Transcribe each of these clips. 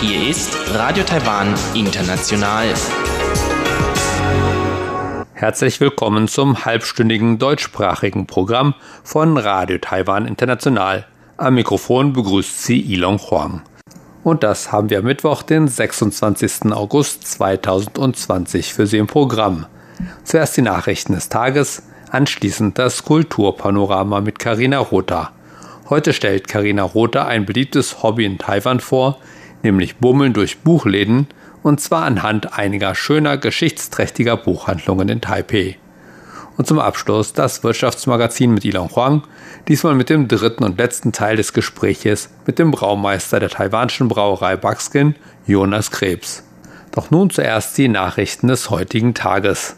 Hier ist Radio Taiwan International. Herzlich willkommen zum halbstündigen deutschsprachigen Programm von Radio Taiwan International. Am Mikrofon begrüßt Sie Ilon Huang. Und das haben wir am Mittwoch, den 26. August 2020 für Sie im Programm. Zuerst die Nachrichten des Tages, anschließend das Kulturpanorama mit Karina Rotha. Heute stellt Karina Rotha ein beliebtes Hobby in Taiwan vor, nämlich Bummeln durch Buchläden, und zwar anhand einiger schöner, geschichtsträchtiger Buchhandlungen in Taipei. Und zum Abschluss das Wirtschaftsmagazin mit Ilon Huang, diesmal mit dem dritten und letzten Teil des Gespräches mit dem Braumeister der taiwanischen Brauerei Buckskin, Jonas Krebs. Doch nun zuerst die Nachrichten des heutigen Tages.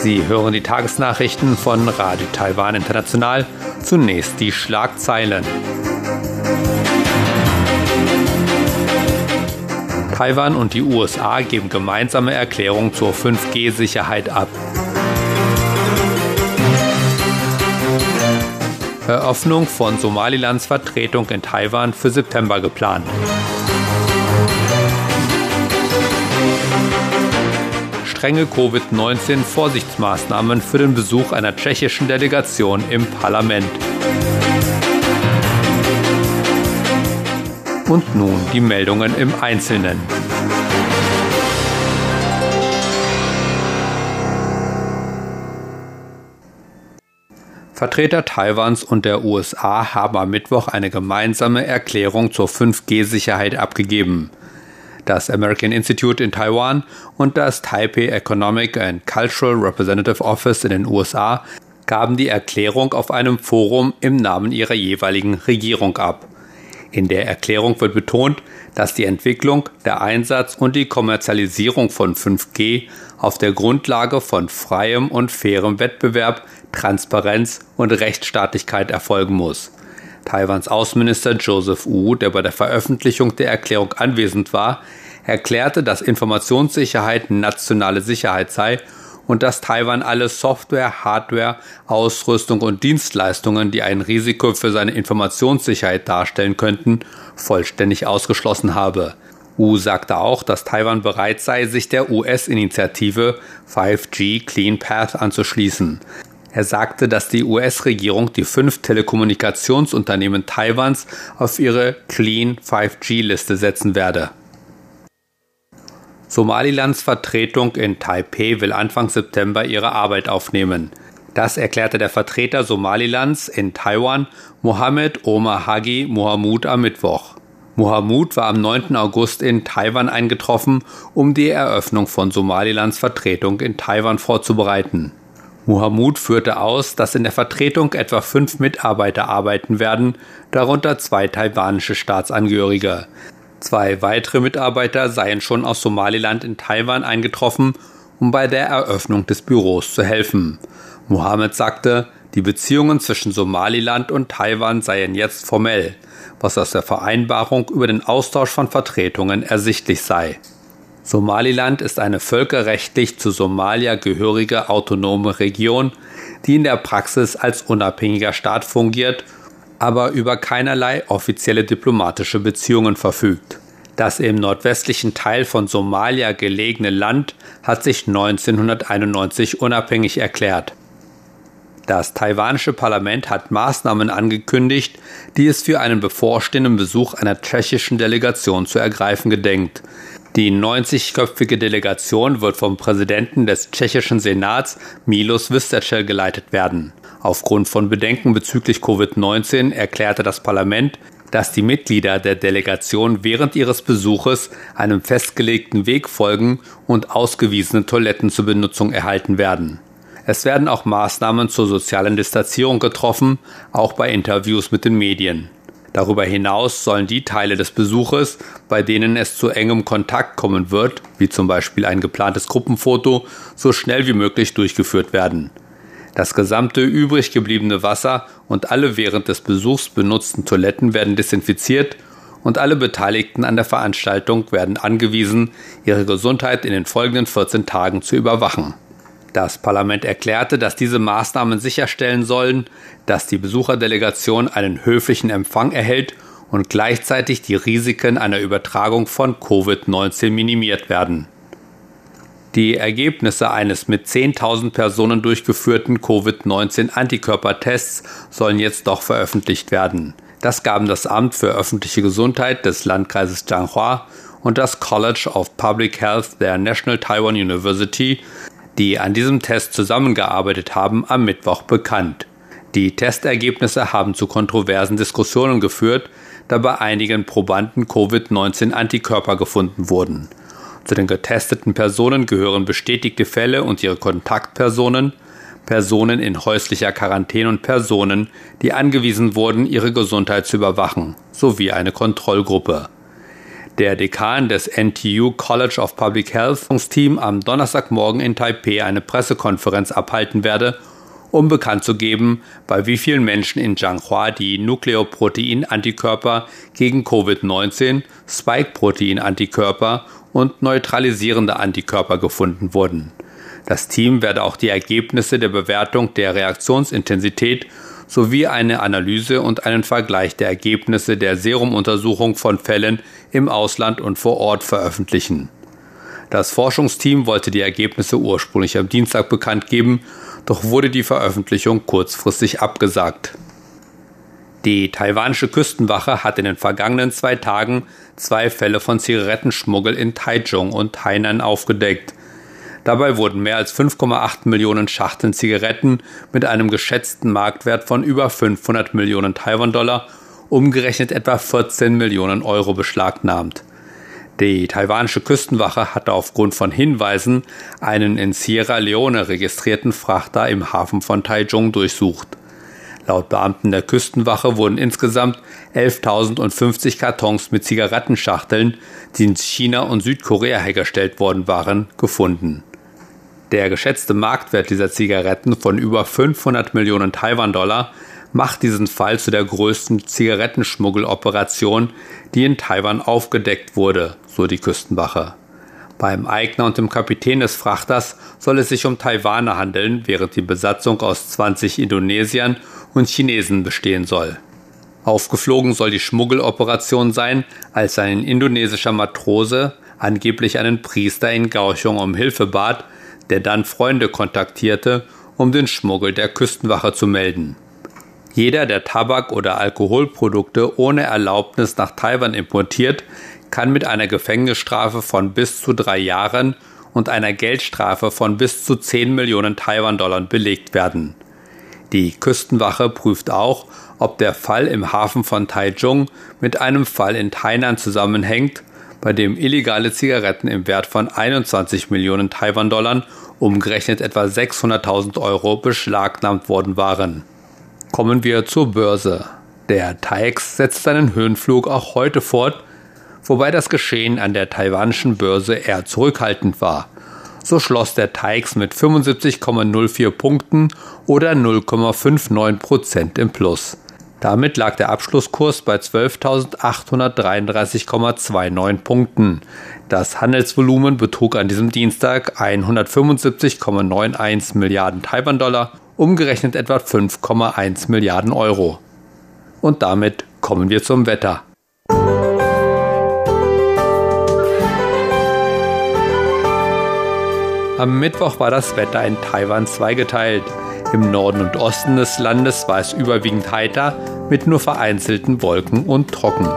Sie hören die Tagesnachrichten von Radio Taiwan International. Zunächst die Schlagzeilen. Taiwan und die USA geben gemeinsame Erklärung zur 5G-Sicherheit ab. Eröffnung von Somalilands Vertretung in Taiwan für September geplant. Strenge Covid-19-Vorsichtsmaßnahmen für den Besuch einer tschechischen Delegation im Parlament. Und nun die Meldungen im Einzelnen. Vertreter Taiwans und der USA haben am Mittwoch eine gemeinsame Erklärung zur 5G-Sicherheit abgegeben. Das American Institute in Taiwan und das Taipei Economic and Cultural Representative Office in den USA gaben die Erklärung auf einem Forum im Namen ihrer jeweiligen Regierung ab. In der Erklärung wird betont, dass die Entwicklung, der Einsatz und die Kommerzialisierung von 5G auf der Grundlage von freiem und fairem Wettbewerb, Transparenz und Rechtsstaatlichkeit erfolgen muss. Taiwans Außenminister Joseph Wu, der bei der Veröffentlichung der Erklärung anwesend war, erklärte, dass Informationssicherheit nationale Sicherheit sei und dass Taiwan alle Software, Hardware, Ausrüstung und Dienstleistungen, die ein Risiko für seine Informationssicherheit darstellen könnten, vollständig ausgeschlossen habe. Wu sagte auch, dass Taiwan bereit sei, sich der US-Initiative 5G Clean Path anzuschließen. Er sagte, dass die US-Regierung die fünf Telekommunikationsunternehmen Taiwans auf ihre Clean 5G-Liste setzen werde. Somalilands Vertretung in Taipeh will Anfang September ihre Arbeit aufnehmen. Das erklärte der Vertreter Somalilands in Taiwan, Mohammed Omar Hagi Mohamud, am Mittwoch. Mohamud war am 9. August in Taiwan eingetroffen, um die Eröffnung von Somalilands Vertretung in Taiwan vorzubereiten. Mohamud führte aus, dass in der Vertretung etwa fünf Mitarbeiter arbeiten werden, darunter zwei taiwanische Staatsangehörige. Zwei weitere Mitarbeiter seien schon aus Somaliland in Taiwan eingetroffen, um bei der Eröffnung des Büros zu helfen. Mohammed sagte, die Beziehungen zwischen Somaliland und Taiwan seien jetzt formell, was aus der Vereinbarung über den Austausch von Vertretungen ersichtlich sei. Somaliland ist eine völkerrechtlich zu Somalia gehörige autonome Region, die in der Praxis als unabhängiger Staat fungiert aber über keinerlei offizielle diplomatische Beziehungen verfügt. Das im nordwestlichen Teil von Somalia gelegene Land hat sich 1991 unabhängig erklärt. Das taiwanische Parlament hat Maßnahmen angekündigt, die es für einen bevorstehenden Besuch einer tschechischen Delegation zu ergreifen gedenkt. Die 90-köpfige Delegation wird vom Präsidenten des tschechischen Senats Milos Vystrčil geleitet werden. Aufgrund von Bedenken bezüglich Covid-19 erklärte das Parlament, dass die Mitglieder der Delegation während ihres Besuches einem festgelegten Weg folgen und ausgewiesene Toiletten zur Benutzung erhalten werden. Es werden auch Maßnahmen zur sozialen Distanzierung getroffen, auch bei Interviews mit den Medien. Darüber hinaus sollen die Teile des Besuches, bei denen es zu engem Kontakt kommen wird, wie zum Beispiel ein geplantes Gruppenfoto, so schnell wie möglich durchgeführt werden. Das gesamte übrig gebliebene Wasser und alle während des Besuchs benutzten Toiletten werden desinfiziert und alle Beteiligten an der Veranstaltung werden angewiesen, ihre Gesundheit in den folgenden 14 Tagen zu überwachen. Das Parlament erklärte, dass diese Maßnahmen sicherstellen sollen, dass die Besucherdelegation einen höflichen Empfang erhält und gleichzeitig die Risiken einer Übertragung von Covid-19 minimiert werden. Die Ergebnisse eines mit 10.000 Personen durchgeführten Covid-19-Antikörpertests sollen jetzt doch veröffentlicht werden. Das gaben das Amt für öffentliche Gesundheit des Landkreises Changhua und das College of Public Health der National Taiwan University, die an diesem Test zusammengearbeitet haben, am Mittwoch bekannt. Die Testergebnisse haben zu kontroversen Diskussionen geführt, da bei einigen Probanden Covid-19 Antikörper gefunden wurden. Zu den getesteten Personen gehören bestätigte Fälle und ihre Kontaktpersonen, Personen in häuslicher Quarantäne und Personen, die angewiesen wurden, ihre Gesundheit zu überwachen, sowie eine Kontrollgruppe. Der Dekan des NTU College of Public Health Team am Donnerstagmorgen in Taipei eine Pressekonferenz abhalten werde, um bekannt zu geben, bei wie vielen Menschen in Zhanghua die Nukleoprotein-Antikörper gegen Covid-19, Spike-Protein-Antikörper und neutralisierende Antikörper gefunden wurden. Das Team werde auch die Ergebnisse der Bewertung der Reaktionsintensität sowie eine Analyse und einen Vergleich der Ergebnisse der Serumuntersuchung von Fällen im Ausland und vor Ort veröffentlichen. Das Forschungsteam wollte die Ergebnisse ursprünglich am Dienstag bekannt geben, doch wurde die Veröffentlichung kurzfristig abgesagt. Die taiwanische Küstenwache hat in den vergangenen zwei Tagen zwei Fälle von Zigarettenschmuggel in Taichung und Hainan aufgedeckt. Dabei wurden mehr als 5,8 Millionen Schachteln Zigaretten mit einem geschätzten Marktwert von über 500 Millionen Taiwan-Dollar, umgerechnet etwa 14 Millionen Euro beschlagnahmt. Die taiwanische Küstenwache hatte aufgrund von Hinweisen einen in Sierra Leone registrierten Frachter im Hafen von Taichung durchsucht. Laut Beamten der Küstenwache wurden insgesamt 11.050 Kartons mit Zigarettenschachteln, die in China und Südkorea hergestellt worden waren, gefunden. Der geschätzte Marktwert dieser Zigaretten von über 500 Millionen Taiwan-Dollar macht diesen Fall zu der größten Zigarettenschmuggeloperation, die in Taiwan aufgedeckt wurde, so die Küstenwache. Beim Eigner und dem Kapitän des Frachters soll es sich um Taiwaner handeln, während die Besatzung aus 20 Indonesiern und Chinesen bestehen soll. Aufgeflogen soll die Schmuggeloperation sein, als ein indonesischer Matrose angeblich einen Priester in Gauchung um Hilfe bat, der dann Freunde kontaktierte, um den Schmuggel der Küstenwache zu melden. Jeder, der Tabak oder Alkoholprodukte ohne Erlaubnis nach Taiwan importiert, kann mit einer Gefängnisstrafe von bis zu drei Jahren und einer Geldstrafe von bis zu 10 Millionen Taiwan-Dollar belegt werden. Die Küstenwache prüft auch, ob der Fall im Hafen von Taichung mit einem Fall in Tainan zusammenhängt, bei dem illegale Zigaretten im Wert von 21 Millionen Taiwan-Dollar, umgerechnet etwa 600.000 Euro, beschlagnahmt worden waren. Kommen wir zur Börse. Der TAIEX setzt seinen Höhenflug auch heute fort wobei das Geschehen an der taiwanischen Börse eher zurückhaltend war. So schloss der TAIX mit 75,04 Punkten oder 0,59 Prozent im Plus. Damit lag der Abschlusskurs bei 12.833,29 Punkten. Das Handelsvolumen betrug an diesem Dienstag 175,91 Milliarden Taiwan-Dollar, umgerechnet etwa 5,1 Milliarden Euro. Und damit kommen wir zum Wetter. Am Mittwoch war das Wetter in Taiwan zweigeteilt. Im Norden und Osten des Landes war es überwiegend heiter mit nur vereinzelten Wolken und trocken.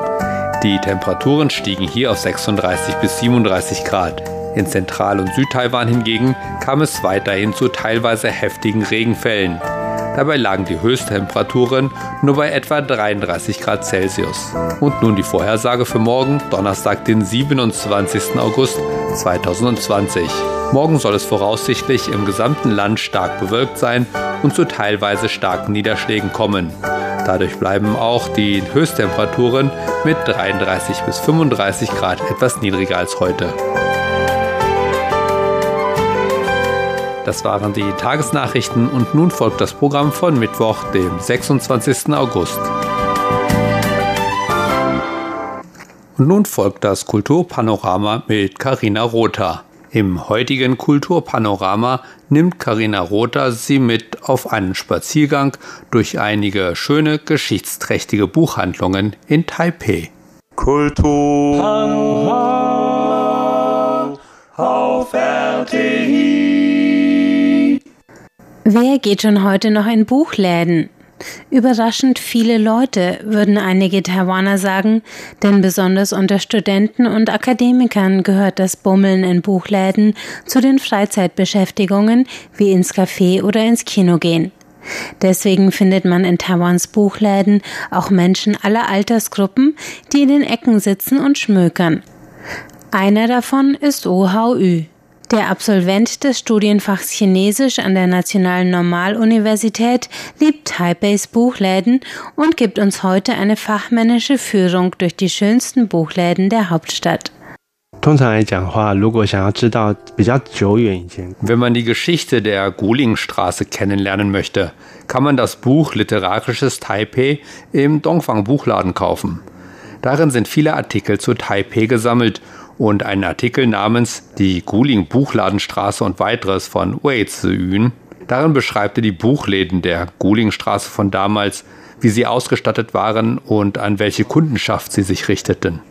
Die Temperaturen stiegen hier auf 36 bis 37 Grad. In Zentral- und Südtaiwan hingegen kam es weiterhin zu teilweise heftigen Regenfällen. Dabei lagen die Höchsttemperaturen nur bei etwa 33 Grad Celsius. Und nun die Vorhersage für morgen, Donnerstag, den 27. August 2020. Morgen soll es voraussichtlich im gesamten Land stark bewölkt sein und zu teilweise starken Niederschlägen kommen. Dadurch bleiben auch die Höchsttemperaturen mit 33 bis 35 Grad etwas niedriger als heute. Das waren die Tagesnachrichten und nun folgt das Programm von Mittwoch, dem 26. August. Und nun folgt das Kulturpanorama mit Karina Rother. Im heutigen Kulturpanorama nimmt Karina Rother Sie mit auf einen Spaziergang durch einige schöne geschichtsträchtige Buchhandlungen in Taipei. Kultur auf RTI. Wer geht schon heute noch in Buchläden? Überraschend viele Leute, würden einige Taiwaner sagen, denn besonders unter Studenten und Akademikern gehört das Bummeln in Buchläden zu den Freizeitbeschäftigungen wie ins Café oder ins Kino gehen. Deswegen findet man in Taiwans Buchläden auch Menschen aller Altersgruppen, die in den Ecken sitzen und schmökern. Einer davon ist Oh Hao Yu. Der Absolvent des Studienfachs Chinesisch an der Nationalen Normaluniversität liebt Taipeis Buchläden und gibt uns heute eine fachmännische Führung durch die schönsten Buchläden der Hauptstadt. Wenn man die Geschichte der Gulingstraße kennenlernen möchte, kann man das Buch Literarisches Taipei im Dongfang Buchladen kaufen. Darin sind viele Artikel zu Taipei gesammelt und einen Artikel namens Die Guling Buchladenstraße und weiteres von Wei Ziyun. Darin beschreibt er die Buchläden der Gulingstraße von damals, wie sie ausgestattet waren und an welche Kundenschaft sie sich richteten.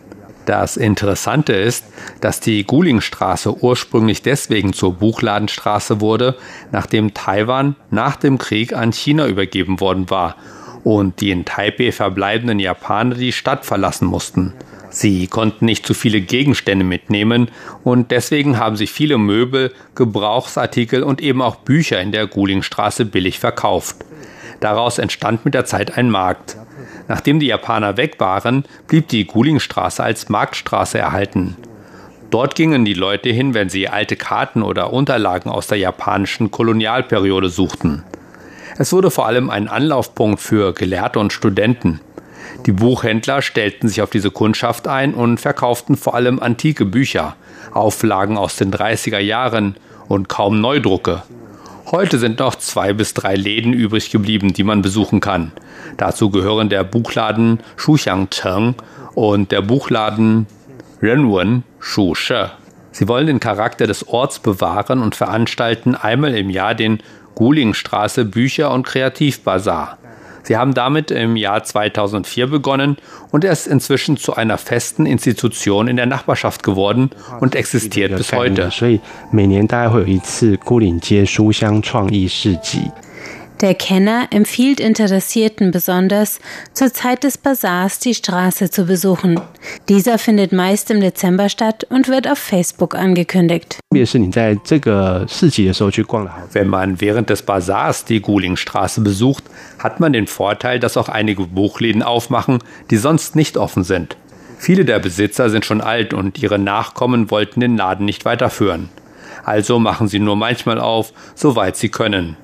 Das Interessante ist, dass die Gulingstraße ursprünglich deswegen zur Buchladenstraße wurde, nachdem Taiwan nach dem Krieg an China übergeben worden war und die in Taipei verbleibenden Japaner die Stadt verlassen mussten. Sie konnten nicht zu viele Gegenstände mitnehmen und deswegen haben sich viele Möbel, Gebrauchsartikel und eben auch Bücher in der Gulingstraße billig verkauft. Daraus entstand mit der Zeit ein Markt. Nachdem die Japaner weg waren, blieb die Gulingstraße als Marktstraße erhalten. Dort gingen die Leute hin, wenn sie alte Karten oder Unterlagen aus der japanischen Kolonialperiode suchten. Es wurde vor allem ein Anlaufpunkt für Gelehrte und Studenten. Die Buchhändler stellten sich auf diese Kundschaft ein und verkauften vor allem antike Bücher, Auflagen aus den 30er Jahren und kaum Neudrucke. Heute sind noch zwei bis drei Läden übrig geblieben, die man besuchen kann. Dazu gehören der Buchladen Shuxiangcheng und der Buchladen Renwen Shushe. Sie wollen den Charakter des Orts bewahren und veranstalten einmal im Jahr den Gulingstraße Bücher- und Kreativbazar. Sie haben damit im Jahr 2004 begonnen und er ist inzwischen zu einer festen Institution in der Nachbarschaft geworden und existiert bis heute. Der Kenner empfiehlt Interessierten besonders, zur Zeit des Bazars die Straße zu besuchen. Dieser findet meist im Dezember statt und wird auf Facebook angekündigt. Wenn man während des Bazars die Gulingstraße besucht, hat man den Vorteil, dass auch einige Buchläden aufmachen, die sonst nicht offen sind. Viele der Besitzer sind schon alt und ihre Nachkommen wollten den Laden nicht weiterführen. Also machen sie nur manchmal auf, soweit sie können.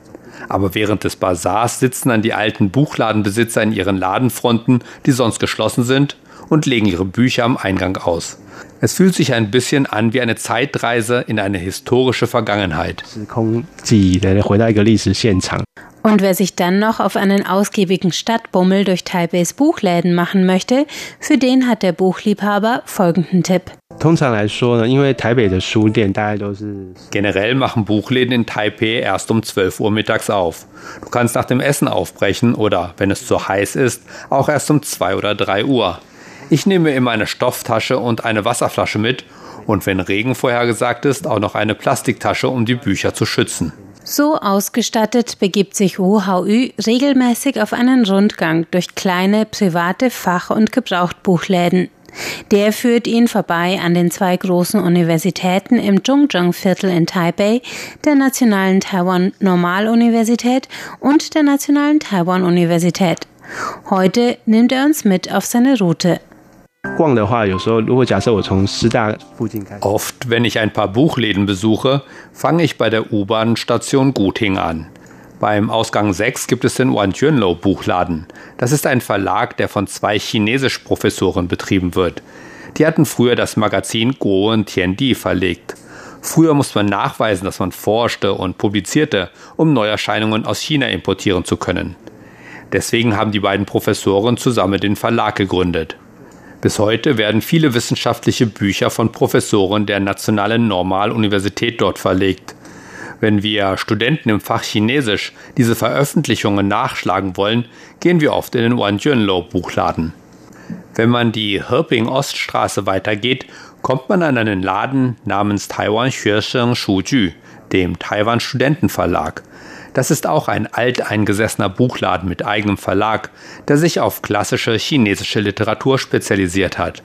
Aber während des Bazars sitzen dann die alten Buchladenbesitzer in ihren Ladenfronten, die sonst geschlossen sind, und legen ihre Bücher am Eingang aus. Es fühlt sich ein bisschen an wie eine Zeitreise in eine historische Vergangenheit. Und wer sich dann noch auf einen ausgiebigen Stadtbummel durch Taipeis Buchläden machen möchte, für den hat der Buchliebhaber folgenden Tipp. Generell machen Buchläden in Taipei erst um 12 Uhr mittags auf. Du kannst nach dem Essen aufbrechen oder, wenn es zu heiß ist, auch erst um 2 oder 3 Uhr. Ich nehme immer eine Stofftasche und eine Wasserflasche mit und wenn Regen vorhergesagt ist, auch noch eine Plastiktasche, um die Bücher zu schützen. So ausgestattet begibt sich Hao-Yu regelmäßig auf einen Rundgang durch kleine private Fach- und Gebrauchtbuchläden. Der führt ihn vorbei an den zwei großen Universitäten im Zhongzheng-Viertel in Taipei, der Nationalen Taiwan Normaluniversität und der Nationalen Taiwan Universität. Heute nimmt er uns mit auf seine Route. Oft, wenn ich ein paar Buchläden besuche, fange ich bei der U-Bahn-Station Guting an. Beim Ausgang 6 gibt es den Wanjuanlo Buchladen. Das ist ein Verlag, der von zwei Chinesisch-Professoren betrieben wird. Die hatten früher das Magazin Guo und Tiandi verlegt. Früher musste man nachweisen, dass man forschte und publizierte, um Neuerscheinungen aus China importieren zu können. Deswegen haben die beiden Professoren zusammen den Verlag gegründet. Bis heute werden viele wissenschaftliche Bücher von Professoren der Nationalen Normaluniversität dort verlegt. Wenn wir Studenten im Fach Chinesisch diese Veröffentlichungen nachschlagen wollen, gehen wir oft in den Wanjunlo Buchladen. Wenn man die Hirping Oststraße weitergeht, kommt man an einen Laden namens Taiwan Xuesheng Shuju, dem Taiwan Studentenverlag. Das ist auch ein alteingesessener Buchladen mit eigenem Verlag, der sich auf klassische chinesische Literatur spezialisiert hat.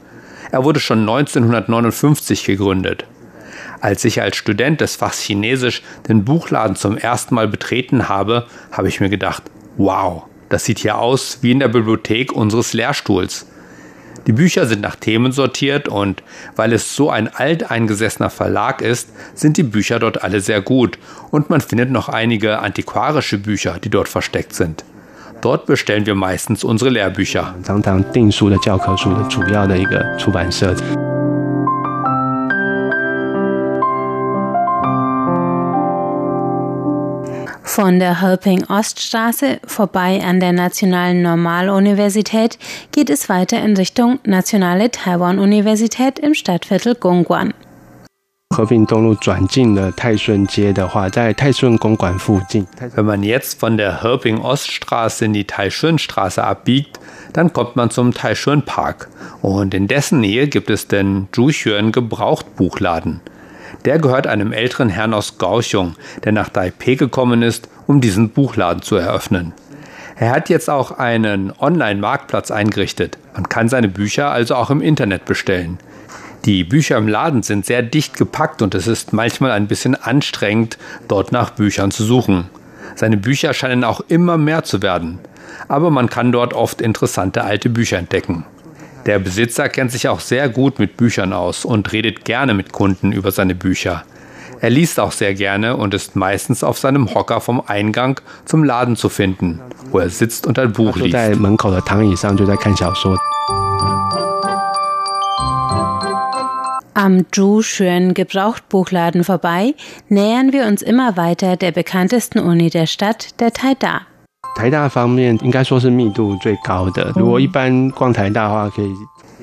Er wurde schon 1959 gegründet. Als ich als Student des Fachs Chinesisch den Buchladen zum ersten Mal betreten habe, habe ich mir gedacht, wow, das sieht hier aus wie in der Bibliothek unseres Lehrstuhls. Die Bücher sind nach Themen sortiert und weil es so ein alteingesessener Verlag ist, sind die Bücher dort alle sehr gut und man findet noch einige antiquarische Bücher, die dort versteckt sind. Dort bestellen wir meistens unsere Lehrbücher. 常常订书的教科书的主要的一个出版社。Von der Helping Oststraße vorbei an der Nationalen Normaluniversität geht es weiter in Richtung Nationale Taiwan-Universität im Stadtviertel Gongguan. Wenn man jetzt von der Herping Oststraße in die Taishun-Straße abbiegt, dann kommt man zum Taishun Park und in dessen Nähe gibt es den Zhuxuan Gebrauchtbuchladen. Der gehört einem älteren Herrn aus Kaohsiung, der nach Taipei gekommen ist, um diesen Buchladen zu eröffnen. Er hat jetzt auch einen Online-Marktplatz eingerichtet. Man kann seine Bücher also auch im Internet bestellen. Die Bücher im Laden sind sehr dicht gepackt und es ist manchmal ein bisschen anstrengend, dort nach Büchern zu suchen. Seine Bücher scheinen auch immer mehr zu werden. Aber man kann dort oft interessante alte Bücher entdecken. Der Besitzer kennt sich auch sehr gut mit Büchern aus und redet gerne mit Kunden über seine Bücher. Er liest auch sehr gerne und ist meistens auf seinem Hocker vom Eingang zum Laden zu finden, wo er sitzt und ein Buch liest. Am Zhu-Xuan Gebrauchtbuchladen vorbei nähern wir uns immer weiter der bekanntesten Uni der Stadt, der Taida. 台大方面应该说是密度最高的。如果一般逛台大的话，可以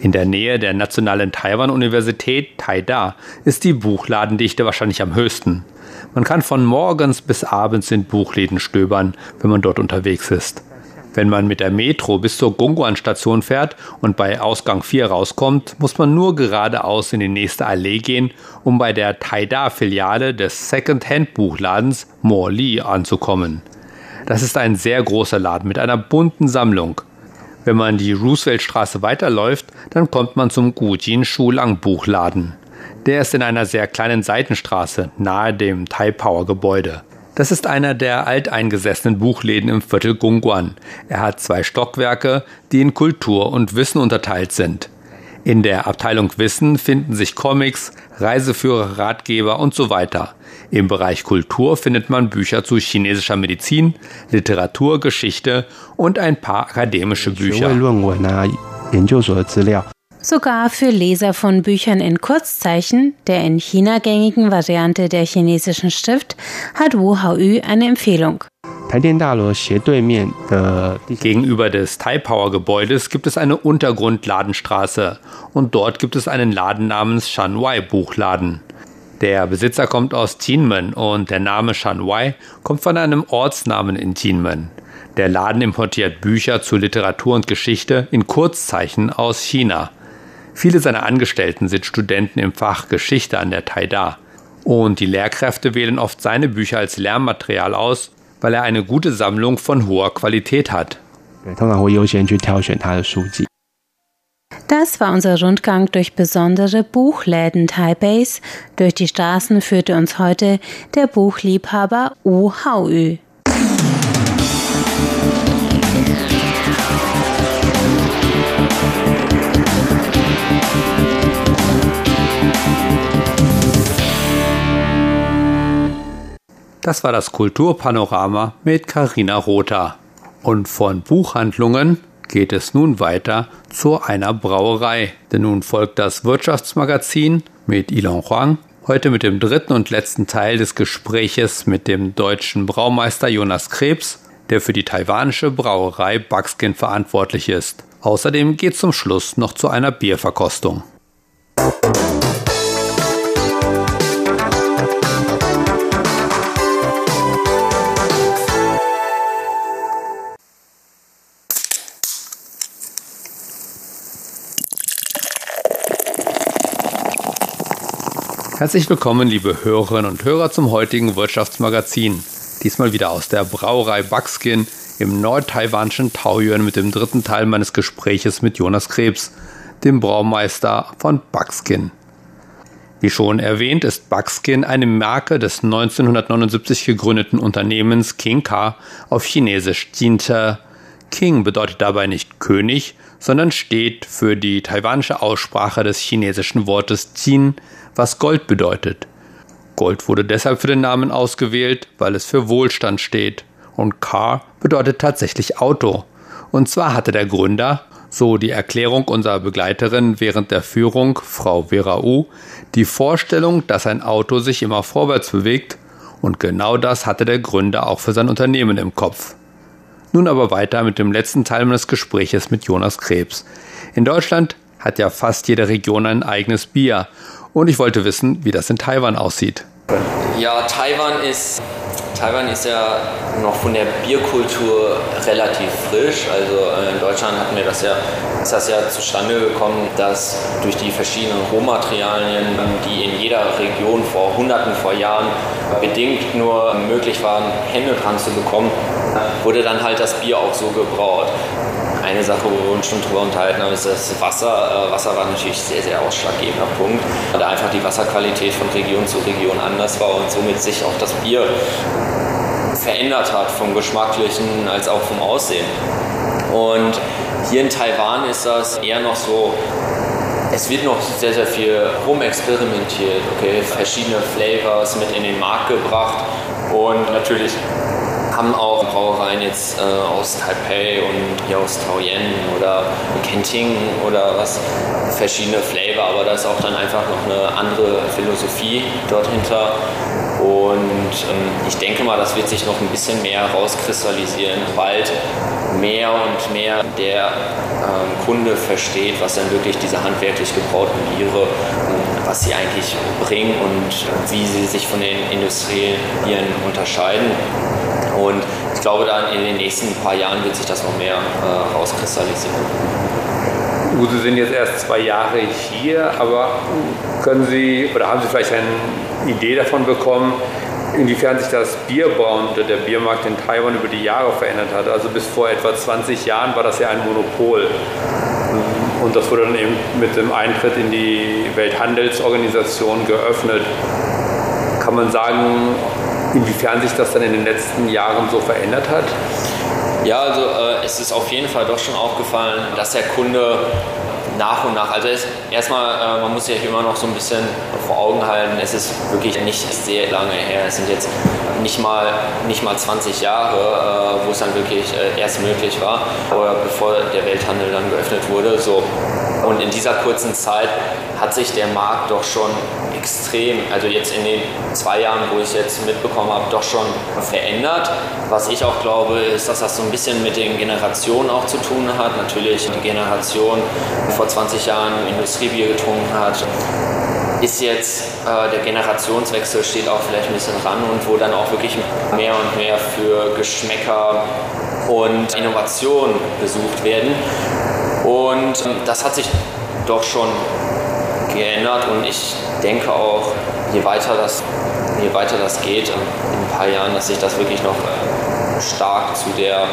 In der Nähe der Nationalen Taiwan-Universität Taida ist die Buchladendichte wahrscheinlich am höchsten. Man kann von morgens bis abends in Buchläden stöbern, wenn man dort unterwegs ist. Wenn man mit der Metro bis zur Gongguan-Station fährt und bei Ausgang 4 rauskommt, muss man nur geradeaus in die nächste Allee gehen, um bei der Taida-Filiale des Second-Hand-Buchladens Mo Li anzukommen. Das ist ein sehr großer Laden mit einer bunten Sammlung. Wenn man die Rooseveltstraße weiterläuft, dann kommt man zum Gujin Shulang Buchladen. Der ist in einer sehr kleinen Seitenstraße nahe dem Tai Power Gebäude. Das ist einer der alteingesessenen Buchläden im Viertel Gungguan. Er hat zwei Stockwerke, die in Kultur und Wissen unterteilt sind. In der Abteilung Wissen finden sich Comics, Reiseführer, Ratgeber und so weiter. Im Bereich Kultur findet man Bücher zu chinesischer Medizin, Literatur, Geschichte und ein paar akademische Bücher. Sogar für Leser von Büchern in Kurzzeichen, der in China gängigen Variante der chinesischen Schrift, hat Wu Haoyu eine Empfehlung. Gegenüber des Tai Power Gebäudes gibt es eine Untergrundladenstraße und dort gibt es einen Laden namens Shanwai Buchladen. Der Besitzer kommt aus Tianmen und der Name Shanwai kommt von einem Ortsnamen in Tianmen. Der Laden importiert Bücher zu Literatur und Geschichte in Kurzzeichen aus China. Viele seiner Angestellten sind Studenten im Fach Geschichte an der Taida. Und die Lehrkräfte wählen oft seine Bücher als Lernmaterial aus weil er eine gute Sammlung von hoher Qualität hat. Das war unser Rundgang durch besondere Buchläden Taipeis. Durch die Straßen führte uns heute der Buchliebhaber Wu Haoyu. Das war das Kulturpanorama mit Karina Rother. Und von Buchhandlungen geht es nun weiter zu einer Brauerei. Denn nun folgt das Wirtschaftsmagazin mit Ilon Huang. Heute mit dem dritten und letzten Teil des Gespräches mit dem deutschen Braumeister Jonas Krebs. der für die taiwanische Brauerei Buckskin verantwortlich ist. Außerdem geht zum Schluss noch zu einer Bierverkostung. Herzlich willkommen, liebe Hörerinnen und Hörer, zum heutigen Wirtschaftsmagazin. Diesmal wieder aus der Brauerei Buckskin im nordtaiwanischen Taoyuan mit dem dritten Teil meines Gespräches mit Jonas Krebs, dem Braumeister von Buckskin. Wie schon erwähnt, ist Buckskin eine Marke des 1979 gegründeten Unternehmens King Ka auf Chinesisch Jinta. King bedeutet dabei nicht König, sondern steht für die taiwanische Aussprache des chinesischen Wortes Jin, was Gold bedeutet. Gold wurde deshalb für den Namen ausgewählt, weil es für Wohlstand steht. Und Car bedeutet tatsächlich Auto. Und zwar hatte der Gründer, so die Erklärung unserer Begleiterin während der Führung, Frau Vera U, die Vorstellung, dass ein Auto sich immer vorwärts bewegt. Und genau das hatte der Gründer auch für sein Unternehmen im Kopf. Nun aber weiter mit dem letzten Teil meines Gespräches mit Jonas Krebs. In Deutschland hat ja fast jede Region ein eigenes Bier. Und ich wollte wissen, wie das in Taiwan aussieht. Ja, Taiwan ist, Taiwan ist ja noch von der Bierkultur relativ frisch. Also äh, in Deutschland hatten wir das ja, ist das ja zustande gekommen, dass durch die verschiedenen Rohmaterialien, die jeder Region vor Hunderten vor Jahren bedingt nur möglich waren, Hände dran zu bekommen, wurde dann halt das Bier auch so gebraut. Eine Sache, wo wir uns schon drüber unterhalten haben, ist das Wasser. Äh, Wasser war natürlich sehr, sehr ausschlaggebender Punkt, da einfach die Wasserqualität von Region zu Region anders war und somit sich auch das Bier verändert hat, vom Geschmacklichen als auch vom Aussehen. Und hier in Taiwan ist das eher noch so, es wird noch sehr, sehr viel rumexperimentiert, okay, verschiedene Flavors mit in den Markt gebracht und natürlich haben auch Brauereien jetzt äh, aus Taipei und hier aus Taoyuan oder Kenting oder was, verschiedene Flavor, aber da ist auch dann einfach noch eine andere Philosophie dort hinter. Und ähm, ich denke mal, das wird sich noch ein bisschen mehr rauskristallisieren, bald mehr und mehr der ähm, Kunde versteht, was dann wirklich diese handwerklich gebrauten Biere, ähm, was sie eigentlich bringen und wie sie sich von den Industriebieren unterscheiden. Und ich glaube, dann in den nächsten paar Jahren wird sich das noch mehr äh, rauskristallisieren. Sie sind jetzt erst zwei Jahre hier, aber können Sie oder haben Sie vielleicht eine Idee davon bekommen, inwiefern sich das Bierbrauen oder der Biermarkt in Taiwan über die Jahre verändert hat? Also bis vor etwa 20 Jahren war das ja ein Monopol. Und das wurde dann eben mit dem Eintritt in die Welthandelsorganisation geöffnet. Kann man sagen, inwiefern sich das dann in den letzten Jahren so verändert hat? Ja, also äh, es ist auf jeden Fall doch schon aufgefallen, dass der Kunde nach und nach, also erstmal, äh, man muss sich immer noch so ein bisschen vor Augen halten, es ist wirklich nicht sehr lange her, es sind jetzt nicht mal, nicht mal 20 Jahre, äh, wo es dann wirklich äh, erst möglich war, bevor der Welthandel dann geöffnet wurde. So. Und in dieser kurzen Zeit hat sich der Markt doch schon extrem, also jetzt in den zwei Jahren, wo ich jetzt mitbekommen habe, doch schon verändert. Was ich auch glaube, ist, dass das so ein bisschen mit den Generationen auch zu tun hat. Natürlich die Generation, die vor 20 Jahren Industriebier getrunken hat, ist jetzt äh, der Generationswechsel steht auch vielleicht ein bisschen ran und wo dann auch wirklich mehr und mehr für Geschmäcker und Innovation gesucht werden. Und ähm, das hat sich doch schon geändert und ich denke auch, je weiter das, je weiter das geht, in ein paar Jahren, dass sich das wirklich noch äh, stark zu der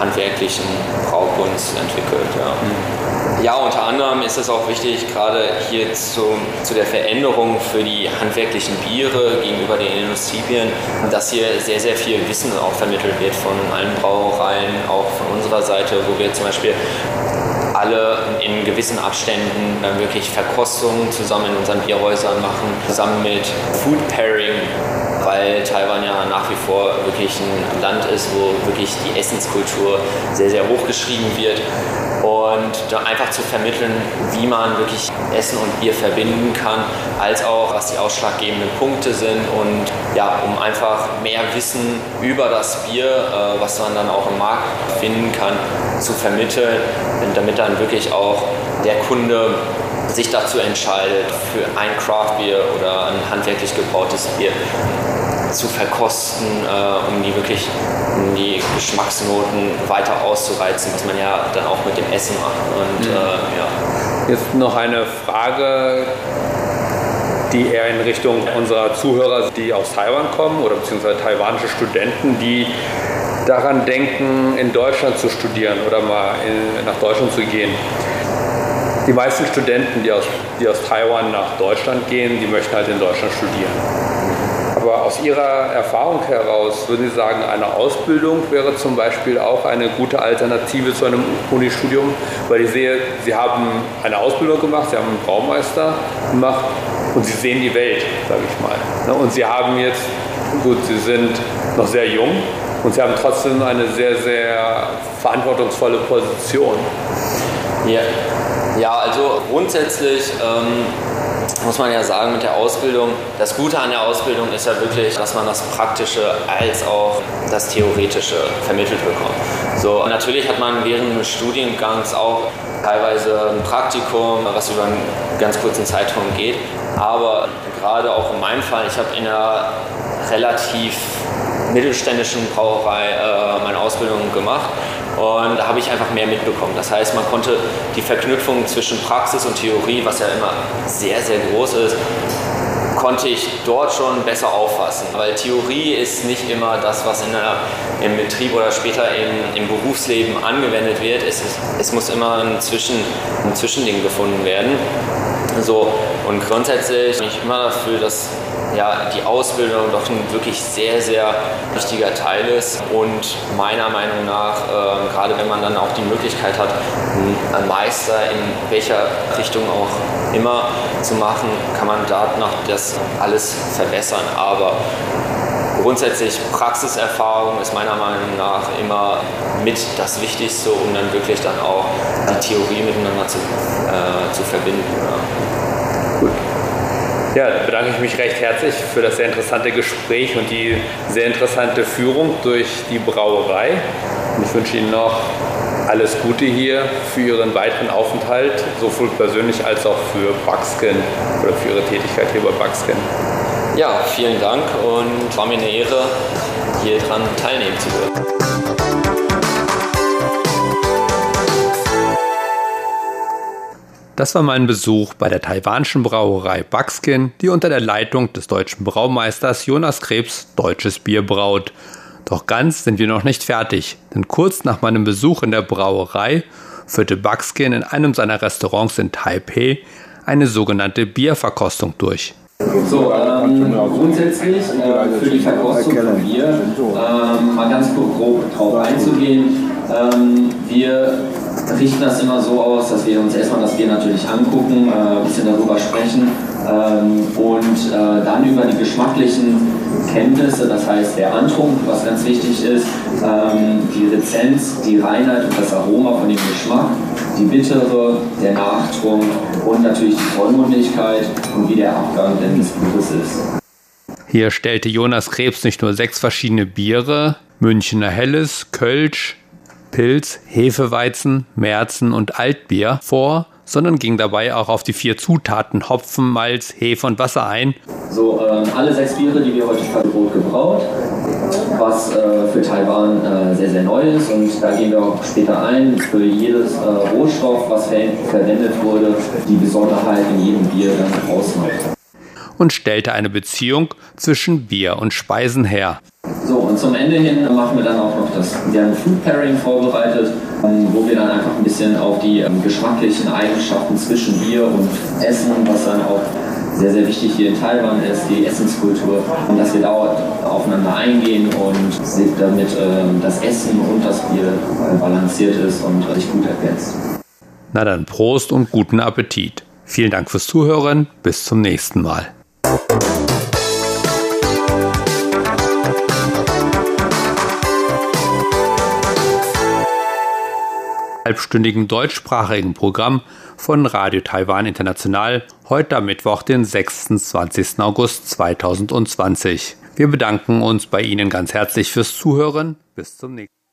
handwerklichen Braukunst entwickelt. Ja. Ja, unter anderem ist es auch wichtig, gerade hier zu, zu der Veränderung für die handwerklichen Biere gegenüber den Industriebieren, dass hier sehr, sehr viel Wissen auch vermittelt wird von allen Brauereien, auch von unserer Seite, wo wir zum Beispiel alle in gewissen Abständen dann wirklich Verkostungen zusammen in unseren Bierhäusern machen, zusammen mit Food Pairing, weil Taiwan ja nach wie vor wirklich ein Land ist, wo wirklich die Essenskultur sehr, sehr hoch geschrieben wird. Und einfach zu vermitteln, wie man wirklich Essen und Bier verbinden kann, als auch was die ausschlaggebenden Punkte sind. Und ja, um einfach mehr Wissen über das Bier, äh, was man dann auch im Markt finden kann, zu vermitteln, damit dann wirklich auch der Kunde sich dazu entscheidet, für ein Craft-Bier oder ein handwerklich gebrautes Bier zu verkosten, äh, um die wirklich, um die Geschmacksnoten weiter auszureizen, was man ja dann auch mit dem Essen macht. Und, mhm. äh, ja. Jetzt noch eine Frage, die eher in Richtung unserer Zuhörer, die aus Taiwan kommen oder beziehungsweise taiwanische Studenten, die daran denken, in Deutschland zu studieren oder mal in, nach Deutschland zu gehen. Die meisten Studenten, die aus, die aus Taiwan nach Deutschland gehen, die möchten halt in Deutschland studieren. Aber aus Ihrer Erfahrung heraus würden Sie sagen, eine Ausbildung wäre zum Beispiel auch eine gute Alternative zu einem Unistudium? Weil ich sehe, Sie haben eine Ausbildung gemacht, Sie haben einen Braumeister gemacht und Sie sehen die Welt, sage ich mal. Ne, und Sie haben jetzt, gut, Sie sind noch sehr jung und Sie haben trotzdem eine sehr, sehr verantwortungsvolle Position. Ja, ja also grundsätzlich. Ähm muss man ja sagen, mit der Ausbildung, das Gute an der Ausbildung ist ja wirklich, dass man das Praktische als auch das Theoretische vermittelt bekommt. So, natürlich hat man während des Studiengangs auch teilweise ein Praktikum, was über einen ganz kurzen Zeitraum geht. Aber gerade auch in meinem Fall, ich habe in einer relativ mittelständischen Brauerei äh, meine Ausbildung gemacht und da habe ich einfach mehr mitbekommen. Das heißt, man konnte die Verknüpfung zwischen Praxis und Theorie, was ja immer sehr, sehr groß ist, konnte ich dort schon besser auffassen. Weil Theorie ist nicht immer das, was in der, im Betrieb oder später im, im Berufsleben angewendet wird. Es, ist, es muss immer ein, Zwischen, ein Zwischending gefunden werden. So, und grundsätzlich bin ich immer dafür, dass ja, die Ausbildung doch ein wirklich sehr, sehr wichtiger Teil ist und meiner Meinung nach, äh, gerade wenn man dann auch die Möglichkeit hat, einen Meister in welcher Richtung auch immer zu machen, kann man da noch das alles verbessern. Aber grundsätzlich Praxiserfahrung ist meiner Meinung nach immer mit das Wichtigste, um dann wirklich dann auch die Theorie miteinander zu, äh, zu verbinden. Ja. Gut. Ja, bedanke ich mich recht herzlich für das sehr interessante Gespräch und die sehr interessante Führung durch die Brauerei. Und ich wünsche Ihnen noch alles Gute hier für Ihren weiteren Aufenthalt, sowohl persönlich als auch für Buckskin oder für Ihre Tätigkeit hier bei Buckskin. Ja, vielen Dank und war mir eine Ehre, hier dran teilnehmen zu dürfen. Das war mein Besuch bei der taiwanischen Brauerei Buckskin, die unter der Leitung des deutschen Braumeisters Jonas Krebs deutsches Bier braut. Doch ganz sind wir noch nicht fertig, denn kurz nach meinem Besuch in der Brauerei führte Buckskin in einem seiner Restaurants in Taipei eine sogenannte Bierverkostung durch. So, ähm, grundsätzlich äh, für die Verkostung von Bier ähm, mal ganz grob drauf einzugehen. Ähm, wir richten das immer so aus, dass wir uns erstmal das Bier natürlich angucken, äh, ein bisschen darüber sprechen ähm, und äh, dann über die geschmacklichen Kenntnisse, das heißt der Antrunk, was ganz wichtig ist, ähm, die Rezenz, die Reinheit und das Aroma von dem Geschmack, die Bittere, der Nachtrunk und natürlich die Vollmundigkeit und wie der Abgang des Bieres ist. Hier stellte Jonas Krebs nicht nur sechs verschiedene Biere, Münchner Helles, Kölsch, Pilz, Hefeweizen, Märzen und Altbier vor, sondern ging dabei auch auf die vier Zutaten Hopfen, Malz, Hefe und Wasser ein. So, äh, alle sechs Biere, die wir heute Brot gebraut, was äh, für Taiwan äh, sehr, sehr neu ist und da gehen wir auch später ein, für jedes äh, Rohstoff, was ver verwendet wurde, die Besonderheit in jedem Bier dann ausmacht. Und stellte eine Beziehung zwischen Bier und Speisen her. So, und zum Ende hin machen wir dann auch noch das, wir haben Food Pairing vorbereitet, ähm, wo wir dann einfach ein bisschen auf die ähm, geschmacklichen Eigenschaften zwischen Bier und Essen, was dann auch sehr, sehr wichtig hier in Taiwan ist, die Essenskultur, und dass wir da aufeinander eingehen und damit ähm, das Essen und das Bier äh, balanciert ist und sich gut ergänzt. Na dann Prost und guten Appetit. Vielen Dank fürs Zuhören. Bis zum nächsten Mal. Halbstündigen deutschsprachigen Programm von Radio Taiwan International heute am Mittwoch, den 26. August 2020. Wir bedanken uns bei Ihnen ganz herzlich fürs Zuhören. Bis zum nächsten Mal.